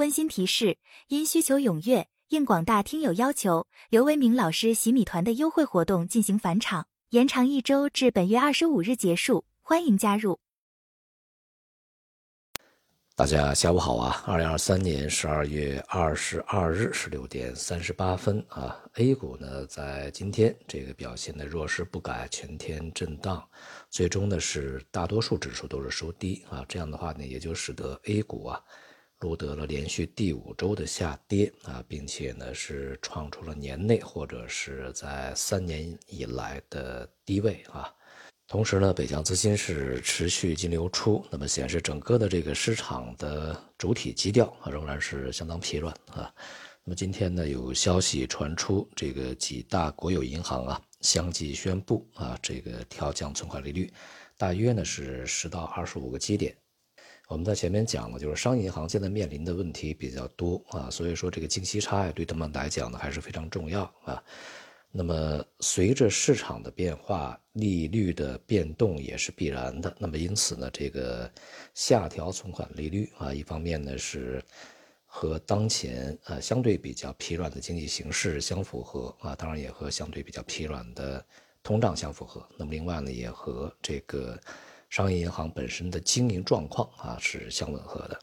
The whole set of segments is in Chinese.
温馨提示：因需求踊跃，应广大听友要求，刘维明老师洗米团的优惠活动进行返场，延长一周至本月二十五日结束，欢迎加入。大家下午好啊！二零二三年十二月二十二日十六点三十八分啊，A 股呢在今天这个表现的弱势不改，全天震荡，最终呢是大多数指数都是收低啊，这样的话呢也就使得 A 股啊录得了连续第五周的下跌啊，并且呢是创出了年内或者是在三年以来的低位啊。同时呢，北向资金是持续净流出，那么显示整个的这个市场的主体基调啊仍然是相当疲软啊。那么今天呢，有消息传出，这个几大国有银行啊相继宣布啊这个调降存款利率，大约呢是十到二十五个基点。我们在前面讲了，就是商业银行现在面临的问题比较多啊，所以说这个净息差呀对他们来讲呢还是非常重要啊。那么，随着市场的变化，利率的变动也是必然的。那么，因此呢，这个下调存款利率啊，一方面呢是和当前啊相对比较疲软的经济形势相符合啊，当然也和相对比较疲软的通胀相符合。那么，另外呢，也和这个商业银行本身的经营状况啊是相吻合的。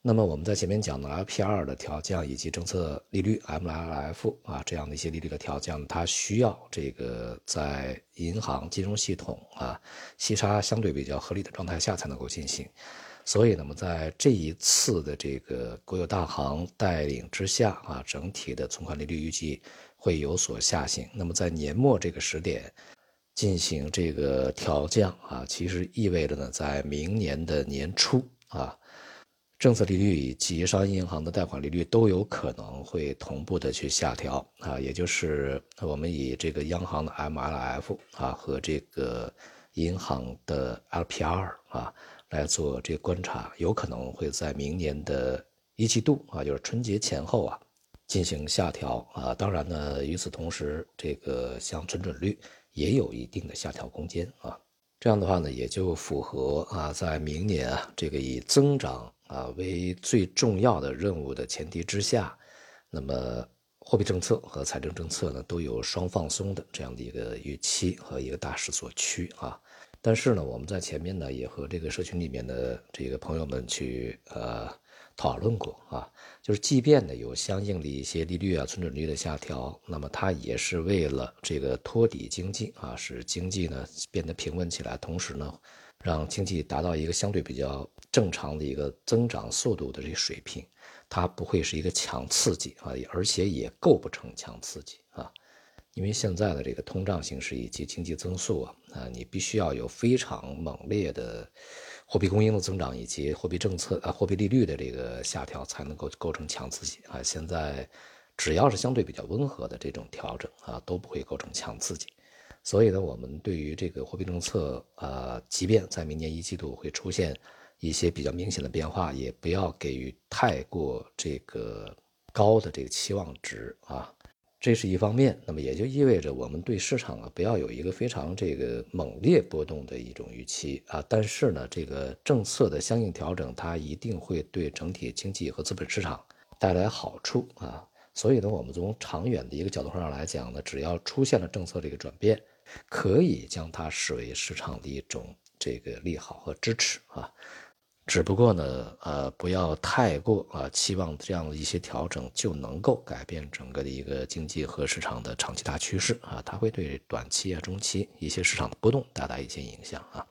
那么我们在前面讲的 LPR 的调降以及政策利率 MLF 啊这样的一些利率的调降，它需要这个在银行金融系统啊息差相对比较合理的状态下才能够进行。所以，那么在这一次的这个国有大行带领之下啊，整体的存款利率预计会有所下行。那么在年末这个时点进行这个调降啊，其实意味着呢，在明年的年初啊。政策利率以及商业银行的贷款利率都有可能会同步的去下调啊，也就是我们以这个央行的 MLF 啊和这个银行的 LPR 啊来做这个观察，有可能会在明年的一季度啊，就是春节前后啊进行下调啊。当然呢，与此同时，这个像存准率也有一定的下调空间啊。这样的话呢，也就符合啊，在明年啊这个以增长。啊，为最重要的任务的前提之下，那么货币政策和财政政策呢都有双放松的这样的一个预期和一个大势所趋啊。但是呢，我们在前面呢也和这个社群里面的这个朋友们去呃讨论过啊，就是即便呢有相应的一些利率啊、存准率的下调，那么它也是为了这个托底经济啊，使经济呢变得平稳起来，同时呢。让经济达到一个相对比较正常的一个增长速度的这个水平，它不会是一个强刺激啊，而且也构不成强刺激啊，因为现在的这个通胀形势以及经济增速啊，啊，你必须要有非常猛烈的货币供应的增长以及货币政策啊，货币利率的这个下调才能够构成强刺激啊。现在只要是相对比较温和的这种调整啊，都不会构成强刺激。所以呢，我们对于这个货币政策，呃，即便在明年一季度会出现一些比较明显的变化，也不要给予太过这个高的这个期望值啊，这是一方面。那么也就意味着我们对市场啊，不要有一个非常这个猛烈波动的一种预期啊。但是呢，这个政策的相应调整，它一定会对整体经济和资本市场带来好处啊。所以呢，我们从长远的一个角度上来讲呢，只要出现了政策这个转变。可以将它视为市场的一种这个利好和支持啊，只不过呢，呃，不要太过啊期望这样的一些调整就能够改变整个的一个经济和市场的长期大趋势啊，它会对短期啊、中期一些市场的波动带来一些影响啊。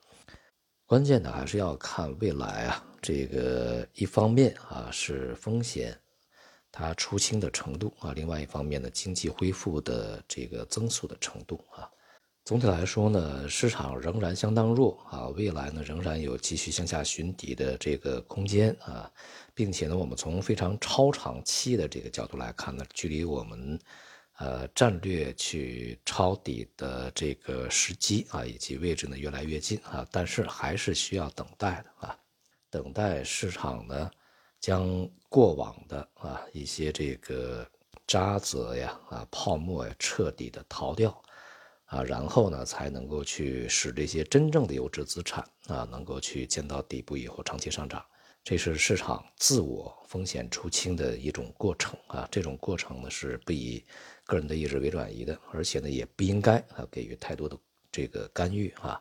关键的还是要看未来啊，这个一方面啊是风险它出清的程度啊，另外一方面呢，经济恢复的这个增速的程度啊。总体来说呢，市场仍然相当弱啊，未来呢仍然有继续向下寻底的这个空间啊，并且呢，我们从非常超长期的这个角度来看呢，距离我们呃战略去抄底的这个时机啊以及位置呢越来越近啊，但是还是需要等待的啊，等待市场呢将过往的啊一些这个渣子呀啊泡沫呀彻底的逃掉。啊，然后呢，才能够去使这些真正的优质资产啊，能够去见到底部以后长期上涨。这是市场自我风险出清的一种过程啊，这种过程呢是不以个人的意志为转移的，而且呢也不应该啊给予太多的这个干预啊。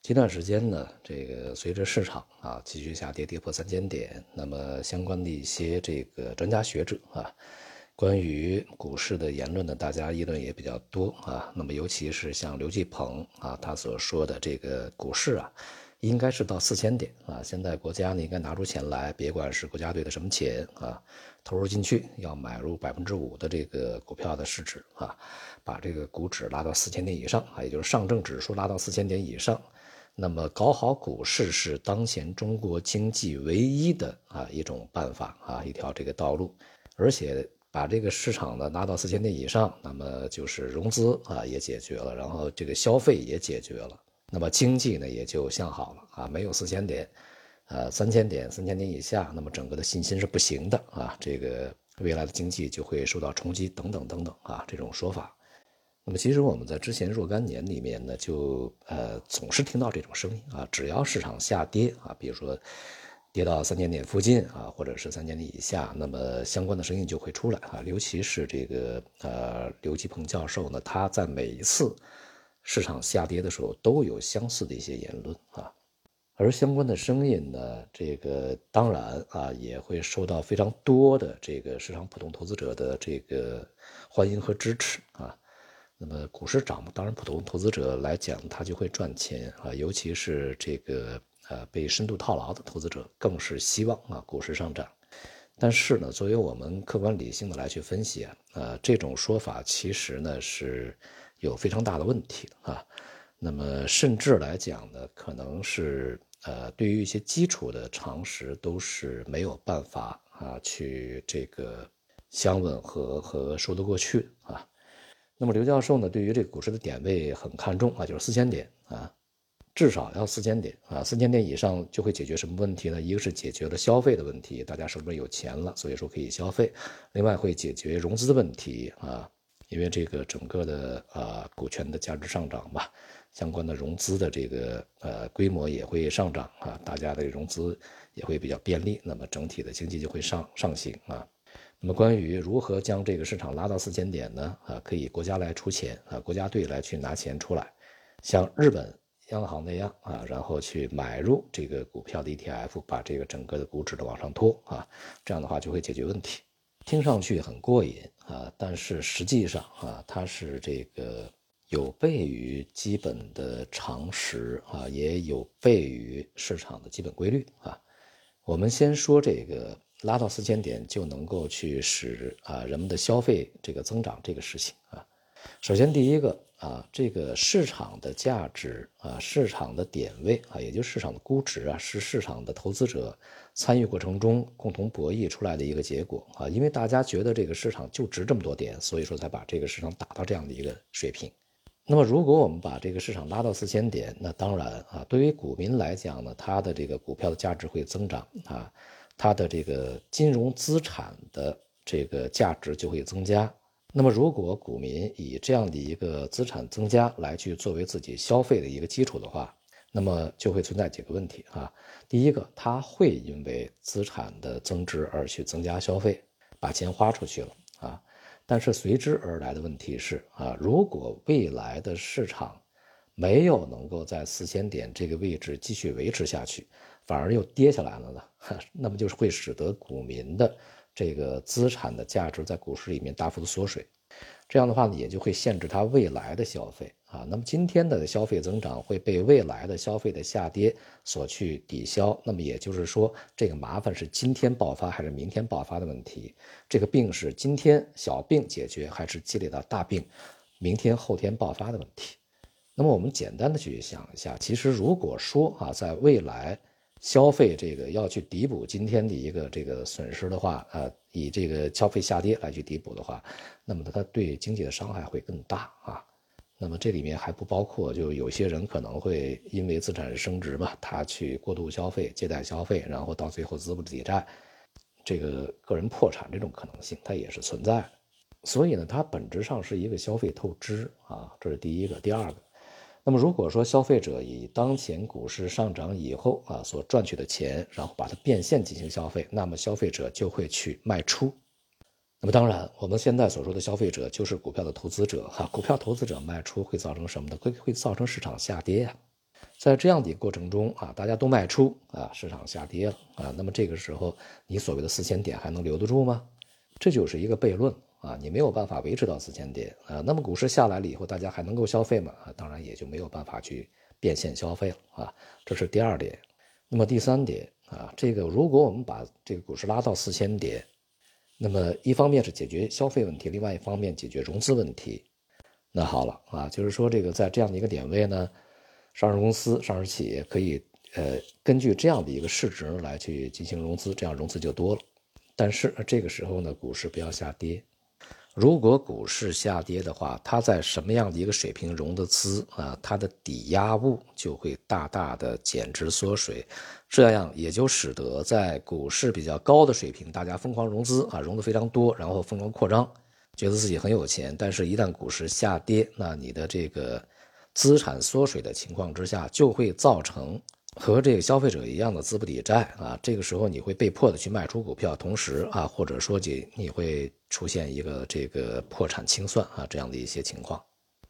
近段时间呢，这个随着市场啊继续下跌，跌破三千点，那么相关的一些这个专家学者啊，关于股市的言论呢，大家议论也比较多啊。那么尤其是像刘继鹏啊，他所说的这个股市啊，应该是到四千点啊。现在国家呢应该拿出钱来，别管是国家队的什么钱啊，投入进去，要买入百分之五的这个股票的市值啊，把这个股指拉到四千点以上啊，也就是上证指数拉到四千点以上。那么搞好股市是当前中国经济唯一的啊一种办法啊一条这个道路，而且把这个市场呢拿到四千点以上，那么就是融资啊也解决了，然后这个消费也解决了，那么经济呢也就向好了啊。没有四千点，呃三千点三千点以下，那么整个的信心是不行的啊，这个未来的经济就会受到冲击等等等等啊这种说法。那么其实我们在之前若干年里面呢，就呃总是听到这种声音啊，只要市场下跌啊，比如说跌到三千点附近啊，或者是三千点以下，那么相关的声音就会出来啊。尤其是这个呃刘继鹏教授呢，他在每一次市场下跌的时候都有相似的一些言论啊，而相关的声音呢，这个当然啊也会受到非常多的这个市场普通投资者的这个欢迎和支持啊。那么股市涨，当然普通投资者来讲，他就会赚钱啊，尤其是这个呃被深度套牢的投资者，更是希望啊股市上涨。但是呢，作为我们客观理性的来去分析啊，呃这种说法其实呢是有非常大的问题啊。那么甚至来讲呢，可能是呃对于一些基础的常识都是没有办法啊去这个相吻合和说得过去啊。那么刘教授呢，对于这个股市的点位很看重啊，就是四千点啊，至少要四千点啊，四千点以上就会解决什么问题呢？一个是解决了消费的问题，大家手里边有钱了，所以说可以消费；另外会解决融资的问题啊，因为这个整个的啊股权的价值上涨吧，相关的融资的这个呃规模也会上涨啊，大家的融资也会比较便利，那么整体的经济就会上上行啊。那么，关于如何将这个市场拉到四千点呢？啊，可以国家来出钱啊，国家队来去拿钱出来，像日本央行那样啊，然后去买入这个股票的 ETF，把这个整个的股指的往上拖啊，这样的话就会解决问题。听上去很过瘾啊，但是实际上啊，它是这个有悖于基本的常识啊，也有悖于市场的基本规律啊。我们先说这个。拉到四千点就能够去使啊人们的消费这个增长这个事情啊，首先第一个啊这个市场的价值啊市场的点位啊也就是市场的估值啊是市场的投资者参与过程中共同博弈出来的一个结果啊，因为大家觉得这个市场就值这么多点，所以说才把这个市场打到这样的一个水平。那么如果我们把这个市场拉到四千点，那当然啊对于股民来讲呢，他的这个股票的价值会增长啊。它的这个金融资产的这个价值就会增加。那么，如果股民以这样的一个资产增加来去作为自己消费的一个基础的话，那么就会存在几个问题啊。第一个，他会因为资产的增值而去增加消费，把钱花出去了啊。但是随之而来的问题是啊，如果未来的市场没有能够在四千点这个位置继续维持下去。反而又跌下来了呢，那么就是会使得股民的这个资产的价值在股市里面大幅的缩水，这样的话呢，也就会限制它未来的消费啊。那么今天的消费增长会被未来的消费的下跌所去抵消，那么也就是说，这个麻烦是今天爆发还是明天爆发的问题？这个病是今天小病解决还是积累到大病，明天后天爆发的问题？那么我们简单的去想一下，其实如果说啊，在未来。消费这个要去抵补今天的一个这个损失的话，呃，以这个消费下跌来去抵补的话，那么它对经济的伤害会更大啊。那么这里面还不包括，就有些人可能会因为资产升值嘛，他去过度消费、借贷消费，然后到最后资不抵债，这个个人破产这种可能性它也是存在。所以呢，它本质上是一个消费透支啊，这是第一个。第二个。那么如果说消费者以当前股市上涨以后啊所赚取的钱，然后把它变现进行消费，那么消费者就会去卖出。那么当然，我们现在所说的消费者就是股票的投资者哈，股票投资者卖出会造成什么呢？会会造成市场下跌啊。在这样的一个过程中啊，大家都卖出啊，市场下跌了啊，那么这个时候你所谓的四千点还能留得住吗？这就是一个悖论。啊，你没有办法维持到四千点啊，那么股市下来了以后，大家还能够消费吗？啊，当然也就没有办法去变现消费了啊，这是第二点。那么第三点啊，这个如果我们把这个股市拉到四千点，那么一方面是解决消费问题，另外一方面解决融资问题。那好了啊，就是说这个在这样的一个点位呢，上市公司、上市企业可以呃根据这样的一个市值来去进行融资，这样融资就多了。但是这个时候呢，股市不要下跌。如果股市下跌的话，它在什么样的一个水平融的资啊，它的抵押物就会大大的减值缩水，这样也就使得在股市比较高的水平，大家疯狂融资啊，融的非常多，然后疯狂扩张，觉得自己很有钱。但是，一旦股市下跌，那你的这个资产缩水的情况之下，就会造成。和这个消费者一样的资不抵债啊，这个时候你会被迫的去卖出股票，同时啊，或者说你你会出现一个这个破产清算啊这样的一些情况，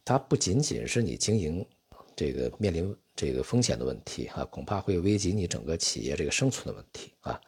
它不仅仅是你经营这个面临这个风险的问题啊，恐怕会危及你整个企业这个生存的问题啊。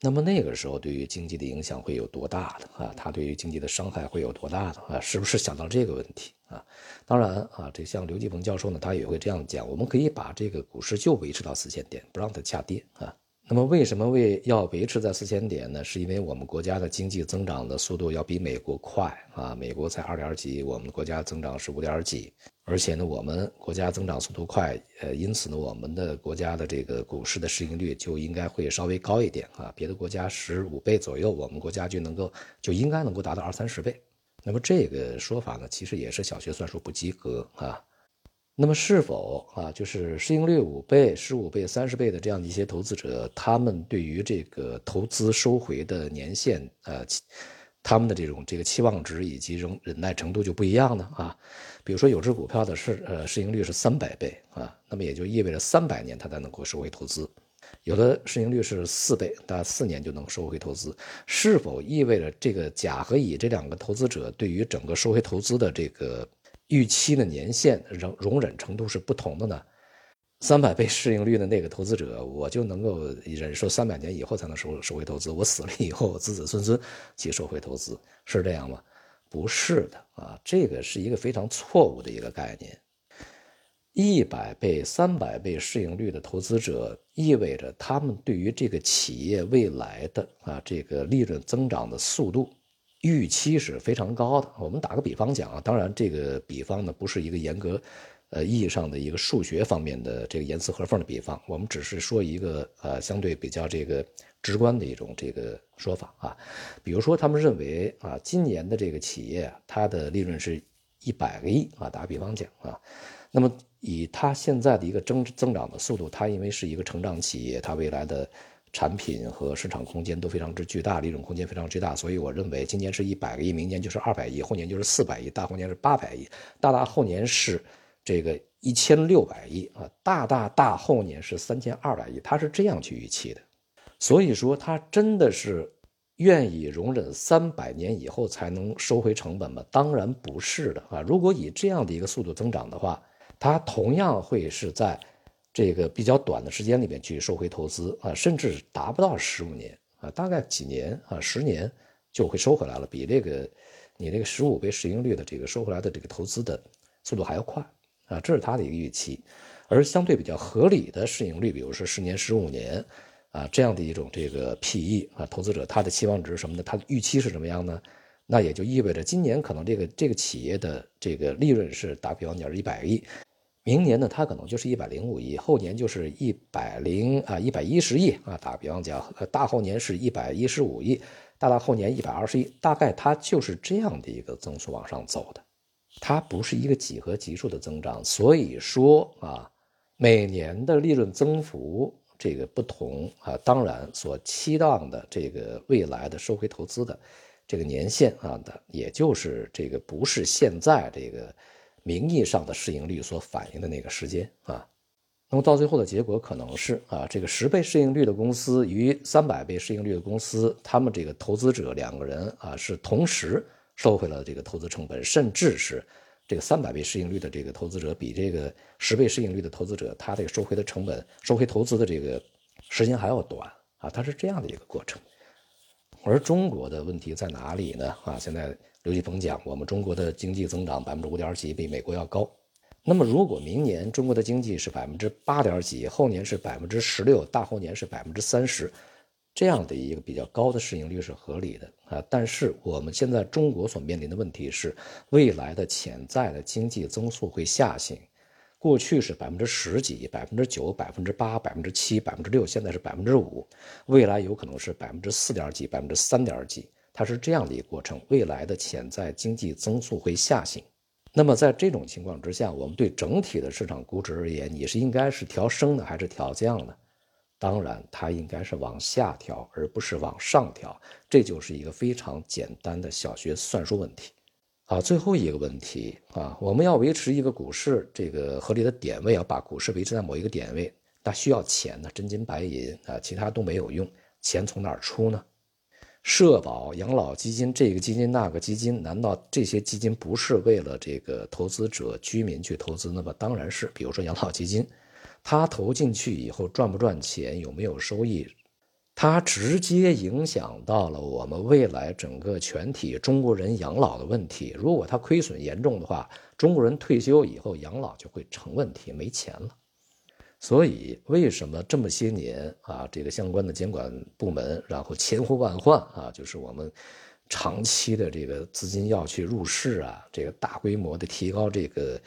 那么那个时候对于经济的影响会有多大的啊？它对于经济的伤害会有多大的啊？是不是想到这个问题啊？当然啊，这像刘继鹏教授呢，他也会这样讲：我们可以把这个股市就维持到四千点，不让它下跌啊。那么为什么为要维持在四千点呢？是因为我们国家的经济增长的速度要比美国快啊，美国才二点几，我们国家增长是五点几，而且呢，我们国家增长速度快，呃，因此呢，我们的国家的这个股市的市盈率就应该会稍微高一点啊，别的国家十五倍左右，我们国家就能够就应该能够达到二三十倍。那么这个说法呢，其实也是小学算术不及格啊。那么是否啊，就是市盈率五倍、十五倍、三十倍的这样的一些投资者，他们对于这个投资收回的年限，呃，他们的这种这个期望值以及忍忍耐程度就不一样呢？啊，比如说有只股票的市呃市盈率是三百倍啊，那么也就意味着三百年它才能够收回投资；有的市盈率是四倍，大概四年就能收回投资。是否意味着这个甲和乙这两个投资者对于整个收回投资的这个？预期的年限容容忍程度是不同的呢，三百倍市盈率的那个投资者，我就能够忍受三百年以后才能收收回投资，我死了以后子子孙孙去收回投资，是这样吗？不是的啊，这个是一个非常错误的一个概念。一百倍、三百倍市盈率的投资者，意味着他们对于这个企业未来的啊这个利润增长的速度。预期是非常高的。我们打个比方讲啊，当然这个比方呢不是一个严格，呃意义上的一个数学方面的这个严丝合缝的比方，我们只是说一个呃相对比较这个直观的一种这个说法啊。比如说他们认为啊，今年的这个企业它的利润是一百个亿啊，打个比方讲啊，那么以它现在的一个增增长的速度，它因为是一个成长企业，它未来的。产品和市场空间都非常之巨大，利润空间非常之大，所以我认为今年是一百个亿，明年就是二百亿，后年就是四百亿，大后年是八百亿，大大后年是这个一千六百亿啊，大大大后年是三千二百亿，他是这样去预期的。所以说，他真的是愿意容忍三百年以后才能收回成本吗？当然不是的啊！如果以这样的一个速度增长的话，它同样会是在。这个比较短的时间里面去收回投资啊，甚至达不到十五年啊，大概几年啊，十年就会收回来了，比这个你那个十五倍市盈率的这个收回来的这个投资的速度还要快啊，这是他的一个预期。而相对比较合理的市盈率，比如说十年、十五年啊这样的一种这个 PE 啊，投资者他的期望值什么的，他的预期是什么样呢？那也就意味着今年可能这个这个企业的这个利润是打比方讲是一百亿。明年呢，它可能就是一百零五亿，后年就是一百零啊一百一十亿啊。打比方讲，大后年是一百一十五亿，大大后年一百二十亿，大概它就是这样的一个增速往上走的，它不是一个几何级数的增长。所以说啊，每年的利润增幅这个不同啊，当然所期望的这个未来的收回投资的这个年限啊的，也就是这个不是现在这个。名义上的市盈率所反映的那个时间啊。那么到最后的结果可能是啊，这个十倍市盈率的公司与三百倍市盈率的公司，他们这个投资者两个人啊是同时收回了这个投资成本，甚至是这个三百倍市盈率的这个投资者比这个十倍市盈率的投资者，他这个收回的成本、收回投资的这个时间还要短啊，它是这样的一个过程。而中国的问题在哪里呢？啊，现在刘继鹏讲，我们中国的经济增长百分之五点几，比美国要高。那么，如果明年中国的经济是百分之八点几，后年是百分之十六，大后年是百分之三十，这样的一个比较高的市盈率是合理的啊。但是，我们现在中国所面临的问题是，未来的潜在的经济增速会下行。过去是百分之十几、百分之九、百分之八、百分之七、百分之六，现在是百分之五，未来有可能是百分之四点几、百分之三点几，它是这样的一个过程。未来的潜在经济增速会下行。那么在这种情况之下，我们对整体的市场估值而言，你是应该是调升呢，还是调降呢？当然，它应该是往下调，而不是往上调。这就是一个非常简单的小学算术问题。好，最后一个问题啊，我们要维持一个股市这个合理的点位，要把股市维持在某一个点位，那需要钱呢，真金白银啊，其他都没有用，钱从哪儿出呢？社保、养老基金，这个基金那个基金，难道这些基金不是为了这个投资者居民去投资？那么当然是。比如说养老基金，它投进去以后赚不赚钱，有没有收益，它直接影响到了我们未来整个全体中国人养老的问题。如果它亏损严重的话，中国人退休以后养老就会成问题，没钱了。所以，为什么这么些年啊，这个相关的监管部门，然后千呼万唤啊，就是我们长期的这个资金要去入市啊，这个大规模的提高这个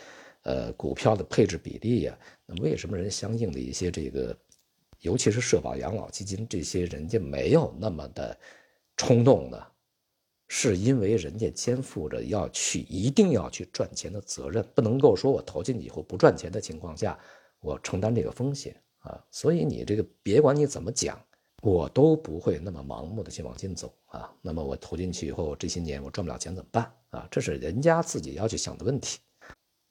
呃股票的配置比例呀？那为什么人相应的一些这个，尤其是社保、养老基金这些人家没有那么的冲动呢？是因为人家肩负着要去一定要去赚钱的责任，不能够说我投进去以后不赚钱的情况下。我承担这个风险啊，所以你这个别管你怎么讲，我都不会那么盲目的去往进走啊。那么我投进去以后，这些年我赚不了钱怎么办啊？这是人家自己要去想的问题。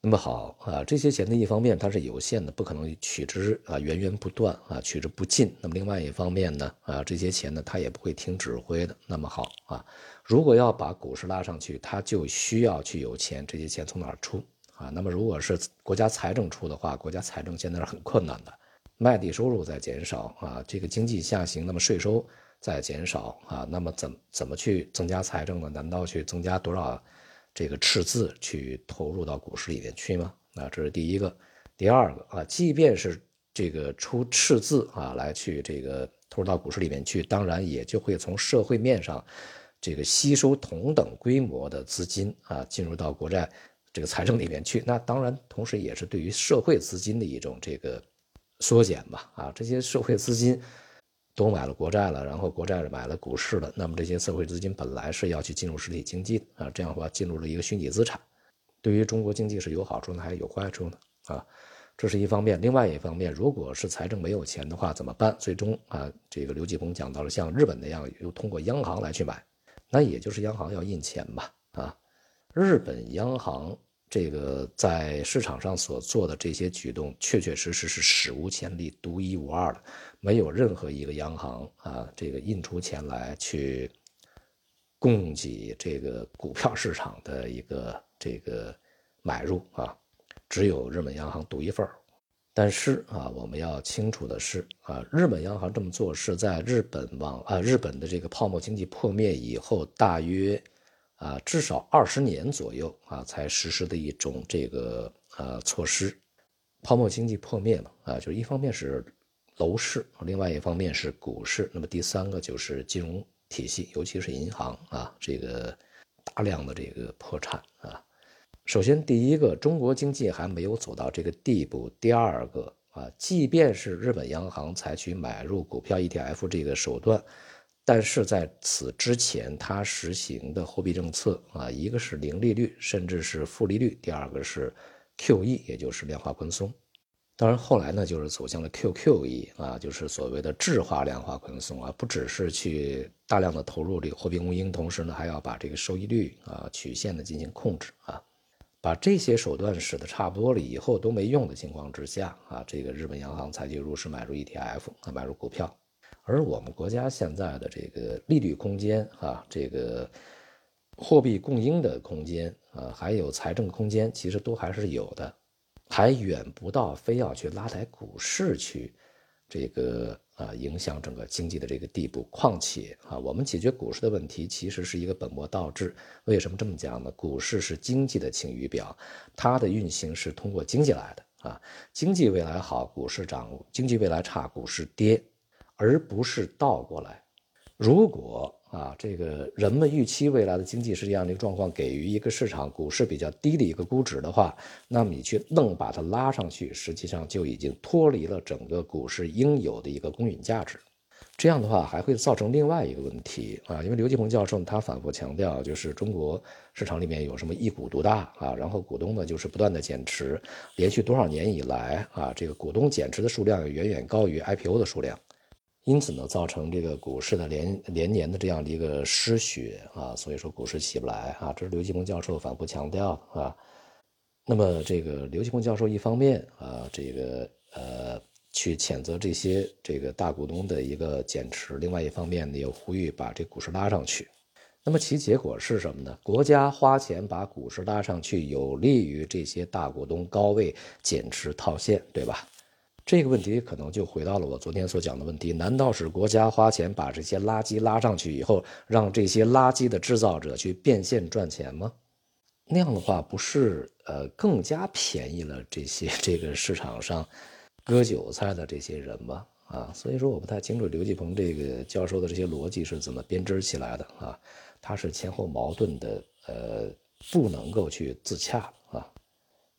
那么好啊，这些钱的一方面它是有限的，不可能取之啊源源不断啊，取之不尽。那么另外一方面呢啊，这些钱呢它也不会听指挥的。那么好啊，如果要把股市拉上去，它就需要去有钱，这些钱从哪儿出？啊，那么如果是国家财政出的话，国家财政现在是很困难的，卖地收入在减少啊，这个经济下行，那么税收在减少啊，那么怎怎么去增加财政呢？难道去增加多少这个赤字去投入到股市里面去吗？啊，这是第一个，第二个啊，即便是这个出赤字啊，来去这个投入到股市里面去，当然也就会从社会面上这个吸收同等规模的资金啊，进入到国债。这个财政里面去，那当然同时也是对于社会资金的一种这个缩减吧。啊，这些社会资金都买了国债了，然后国债买了股市了，那么这些社会资金本来是要去进入实体经济的啊，这样的话进入了一个虚拟资产，对于中国经济是有好处呢，还是有坏处呢？啊，这是一方面。另外一方面，如果是财政没有钱的话怎么办？最终啊，这个刘继鹏讲到了像日本那样，又通过央行来去买，那也就是央行要印钱吧？啊，日本央行。这个在市场上所做的这些举动，确确实实是史无前例、独一无二的，没有任何一个央行啊，这个印出钱来去供给这个股票市场的一个这个买入啊，只有日本央行独一份。但是啊，我们要清楚的是啊，日本央行这么做是在日本往啊日本的这个泡沫经济破灭以后大约。啊，至少二十年左右啊，才实施的一种这个呃措施，泡沫经济破灭嘛，啊，就一方面是楼市，另外一方面是股市，那么第三个就是金融体系，尤其是银行啊，这个大量的这个破产啊。首先，第一个，中国经济还没有走到这个地步；第二个啊，即便是日本央行采取买入股票 ETF 这个手段。但是在此之前，它实行的货币政策啊，一个是零利率，甚至是负利率；第二个是 QE，也就是量化宽松。当然后来呢，就是走向了 QQE 啊，就是所谓的质化量化宽松啊，不只是去大量的投入这个货币供应，同时呢，还要把这个收益率啊曲线的进行控制啊。把这些手段使得差不多了以后都没用的情况之下啊，这个日本央行才去入市买入 ETF 啊，买入股票。而我们国家现在的这个利率空间啊，这个货币供应的空间啊，还有财政空间，其实都还是有的，还远不到非要去拉抬股市去这个啊影响整个经济的这个地步。况且啊，我们解决股市的问题其实是一个本末倒置。为什么这么讲呢？股市是经济的晴雨表，它的运行是通过经济来的啊。经济未来好，股市涨；经济未来差，股市跌。而不是倒过来。如果啊，这个人们预期未来的经济是这样的一个状况，给予一个市场股市比较低的一个估值的话，那么你去愣把它拉上去，实际上就已经脱离了整个股市应有的一个公允价值。这样的话，还会造成另外一个问题啊，因为刘继鹏教授他反复强调，就是中国市场里面有什么一股独大啊，然后股东呢就是不断的减持，连续多少年以来啊，这个股东减持的数量远远高于 IPO 的数量。因此呢，造成这个股市的连连年的这样的一个失血啊，所以说股市起不来啊，这是刘继鹏教授反复强调啊。那么这个刘继鹏教授一方面啊，这个呃去谴责这些这个大股东的一个减持，另外一方面呢又呼吁把这股市拉上去。那么其结果是什么呢？国家花钱把股市拉上去，有利于这些大股东高位减持套现，对吧？这个问题可能就回到了我昨天所讲的问题：难道是国家花钱把这些垃圾拉上去以后，让这些垃圾的制造者去变现赚钱吗？那样的话，不是呃更加便宜了这些这个市场上割韭菜的这些人吗？啊，所以说我不太清楚刘继鹏这个教授的这些逻辑是怎么编织起来的啊？他是前后矛盾的，呃，不能够去自洽。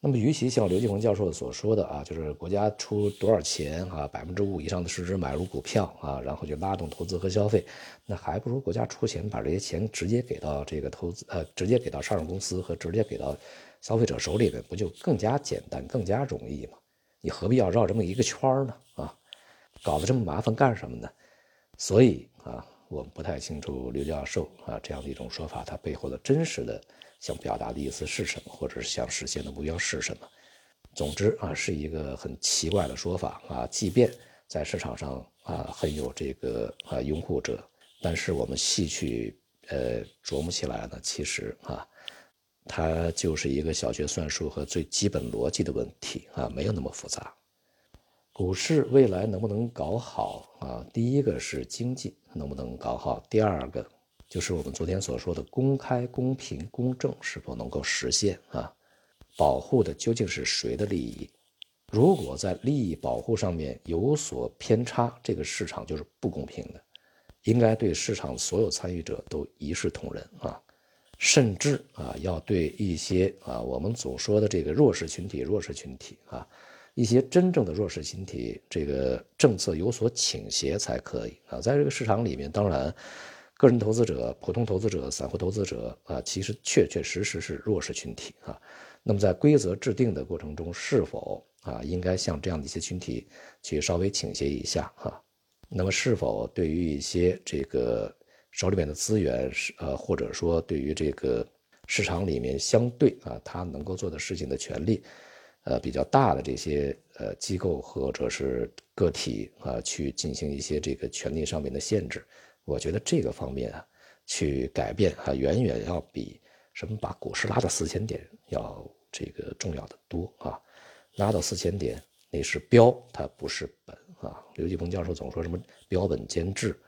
那么，与其像刘继鹏教授所说的啊，就是国家出多少钱啊，百分之五以上的市值买入股票啊，然后就拉动投资和消费，那还不如国家出钱把这些钱直接给到这个投资呃，直接给到上市公司和直接给到消费者手里边，不就更加简单、更加容易吗？你何必要绕这么一个圈呢？啊，搞得这么麻烦干什么呢？所以啊，我们不太清楚刘教授啊这样的一种说法，他背后的真实的。想表达的意思是什么，或者是想实现的目标是什么？总之啊，是一个很奇怪的说法啊。即便在市场上啊很有这个啊拥护者，但是我们细去呃琢磨起来呢，其实啊，它就是一个小学算术和最基本逻辑的问题啊，没有那么复杂。股市未来能不能搞好啊？第一个是经济能不能搞好，第二个。就是我们昨天所说的公开、公平、公正是否能够实现啊？保护的究竟是谁的利益？如果在利益保护上面有所偏差，这个市场就是不公平的。应该对市场所有参与者都一视同仁啊，甚至啊要对一些啊我们总说的这个弱势群体、弱势群体啊一些真正的弱势群体，这个政策有所倾斜才可以啊。在这个市场里面，当然。个人投资者、普通投资者、散户投资者啊，其实确确实实是弱势群体啊。那么在规则制定的过程中，是否啊应该向这样的一些群体去稍微倾斜一下哈？那么是否对于一些这个手里面的资源是呃，或者说对于这个市场里面相对啊他能够做的事情的权利，呃比较大的这些呃机构或者是个体啊，去进行一些这个权利上面的限制？我觉得这个方面啊，去改变啊，远远要比什么把股市拉到四千点要这个重要的多啊。拉到四千点那是标，它不是本啊。刘继鹏教授总说什么标本兼治，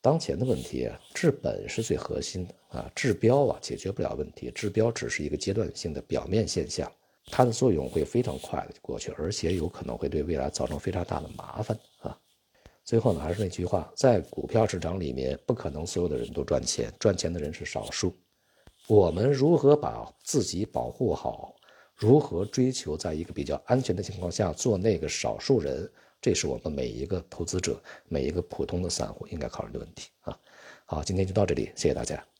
当前的问题啊，治本是最核心的啊，治标啊解决不了问题，治标只是一个阶段性的表面现象，它的作用会非常快的过去，而且有可能会对未来造成非常大的麻烦啊。最后呢，还是那句话，在股票市场里面，不可能所有的人都赚钱，赚钱的人是少数。我们如何把自己保护好，如何追求在一个比较安全的情况下做那个少数人，这是我们每一个投资者、每一个普通的散户应该考虑的问题啊。好，今天就到这里，谢谢大家。